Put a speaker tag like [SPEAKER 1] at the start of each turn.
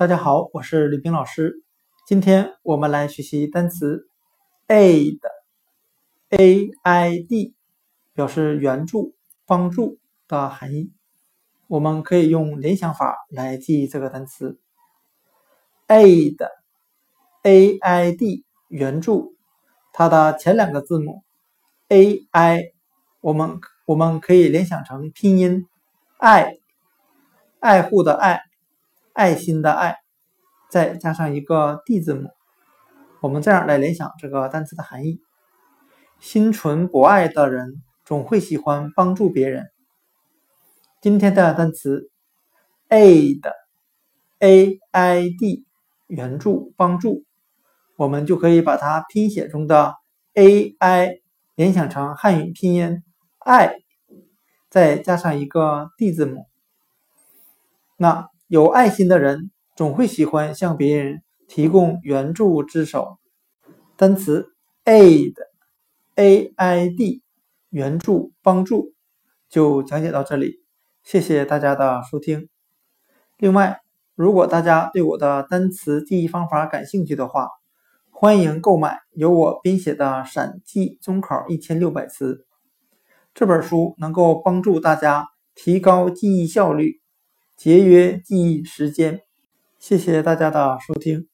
[SPEAKER 1] 大家好，我是吕冰老师。今天我们来学习单词 aid，a i d，表示援助、帮助的含义。我们可以用联想法来记忆这个单词 aid，a i d，援助。它的前两个字母 a i，我们我们可以联想成拼音爱，爱护的爱。爱心的爱，再加上一个 d 字母，我们这样来联想这个单词的含义：心存博爱的人总会喜欢帮助别人。今天的单词 aid，a i d，援助、帮助，我们就可以把它拼写中的 a i 联想成汉语拼音爱，再加上一个 d 字母，那。有爱心的人总会喜欢向别人提供援助之手。单词 aid，a i d，援助、帮助，就讲解到这里。谢谢大家的收听。另外，如果大家对我的单词记忆方法感兴趣的话，欢迎购买由我编写的《闪记中考一千六百词》这本书，能够帮助大家提高记忆效率。节约记忆时间，谢谢大家的收听。